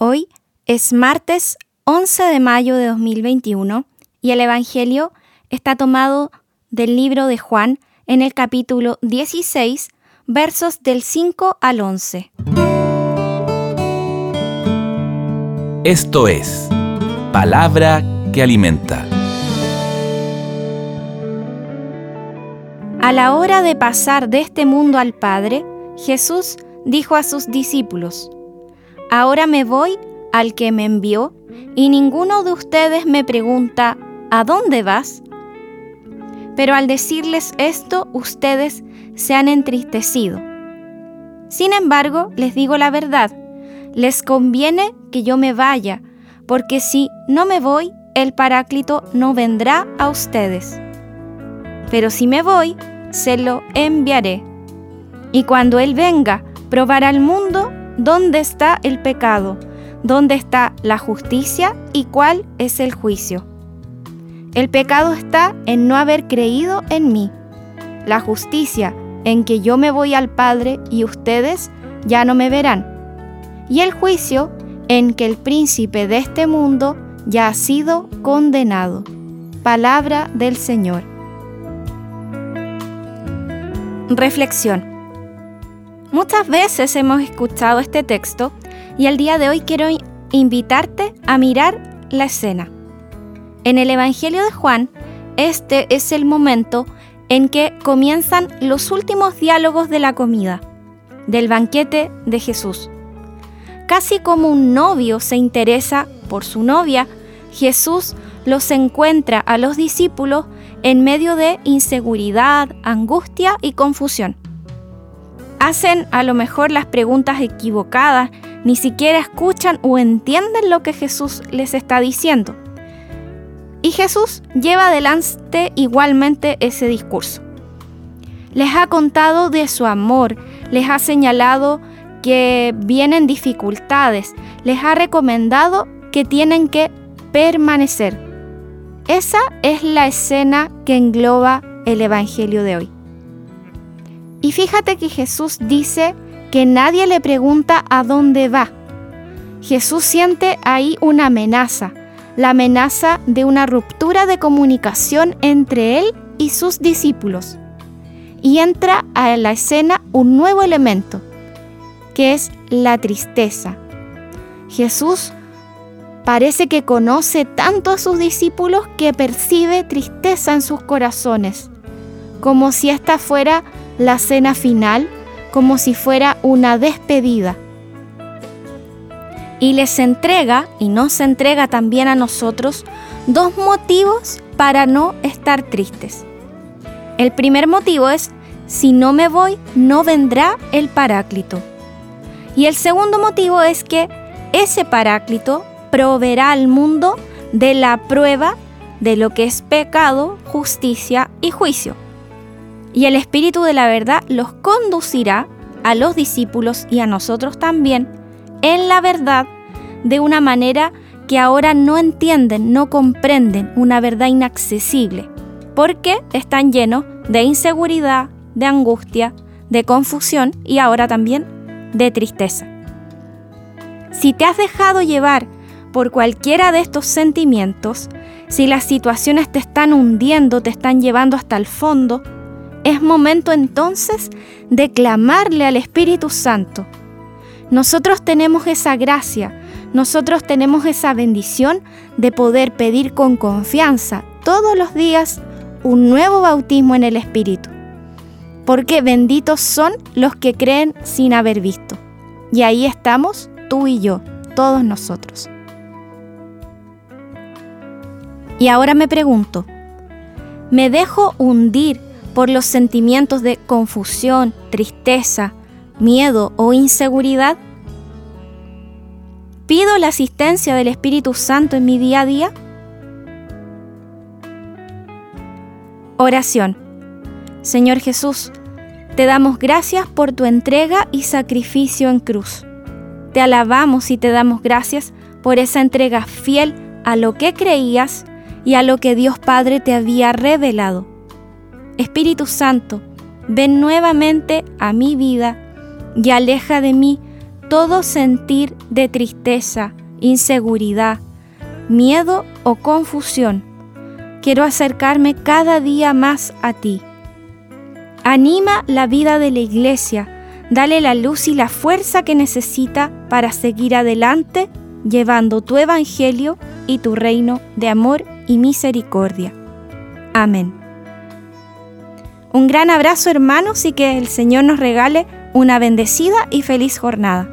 Hoy es martes 11 de mayo de 2021 y el Evangelio está tomado del libro de Juan en el capítulo 16, versos del 5 al 11. Esto es palabra que alimenta. A la hora de pasar de este mundo al Padre, Jesús dijo a sus discípulos, Ahora me voy al que me envió, y ninguno de ustedes me pregunta, ¿a dónde vas? Pero al decirles esto, ustedes se han entristecido. Sin embargo, les digo la verdad, les conviene que yo me vaya, porque si no me voy, el Paráclito no vendrá a ustedes. Pero si me voy, se lo enviaré. Y cuando Él venga, probará al mundo dónde está el pecado, dónde está la justicia y cuál es el juicio. El pecado está en no haber creído en mí. La justicia en que yo me voy al Padre y ustedes ya no me verán. Y el juicio en que el príncipe de este mundo ya ha sido condenado. Palabra del Señor. Reflexión. Muchas veces hemos escuchado este texto y el día de hoy quiero invitarte a mirar la escena. En el Evangelio de Juan, este es el momento en que comienzan los últimos diálogos de la comida, del banquete de Jesús. Casi como un novio se interesa por su novia, Jesús los encuentra a los discípulos en medio de inseguridad, angustia y confusión hacen a lo mejor las preguntas equivocadas, ni siquiera escuchan o entienden lo que Jesús les está diciendo. Y Jesús lleva adelante igualmente ese discurso. Les ha contado de su amor, les ha señalado que vienen dificultades, les ha recomendado que tienen que permanecer. Esa es la escena que engloba el Evangelio de hoy. Y fíjate que Jesús dice que nadie le pregunta a dónde va. Jesús siente ahí una amenaza, la amenaza de una ruptura de comunicación entre él y sus discípulos. Y entra a la escena un nuevo elemento, que es la tristeza. Jesús parece que conoce tanto a sus discípulos que percibe tristeza en sus corazones, como si esta fuera la cena final como si fuera una despedida. Y les entrega, y nos entrega también a nosotros, dos motivos para no estar tristes. El primer motivo es, si no me voy, no vendrá el Paráclito. Y el segundo motivo es que ese Paráclito proveerá al mundo de la prueba de lo que es pecado, justicia y juicio y el Espíritu de la verdad los conducirá a los discípulos y a nosotros también en la verdad de una manera que ahora no entienden, no comprenden, una verdad inaccesible, porque están llenos de inseguridad, de angustia, de confusión y ahora también de tristeza. Si te has dejado llevar por cualquiera de estos sentimientos, si las situaciones te están hundiendo, te están llevando hasta el fondo, es momento entonces de clamarle al Espíritu Santo. Nosotros tenemos esa gracia, nosotros tenemos esa bendición de poder pedir con confianza todos los días un nuevo bautismo en el Espíritu. Porque benditos son los que creen sin haber visto. Y ahí estamos tú y yo, todos nosotros. Y ahora me pregunto, ¿me dejo hundir por los sentimientos de confusión, tristeza, miedo o inseguridad? ¿Pido la asistencia del Espíritu Santo en mi día a día? Oración. Señor Jesús, te damos gracias por tu entrega y sacrificio en cruz. Te alabamos y te damos gracias por esa entrega fiel a lo que creías y a lo que Dios Padre te había revelado. Espíritu Santo, ven nuevamente a mi vida y aleja de mí todo sentir de tristeza, inseguridad, miedo o confusión. Quiero acercarme cada día más a ti. Anima la vida de la iglesia, dale la luz y la fuerza que necesita para seguir adelante llevando tu evangelio y tu reino de amor y misericordia. Amén. Un gran abrazo hermanos y que el Señor nos regale una bendecida y feliz jornada.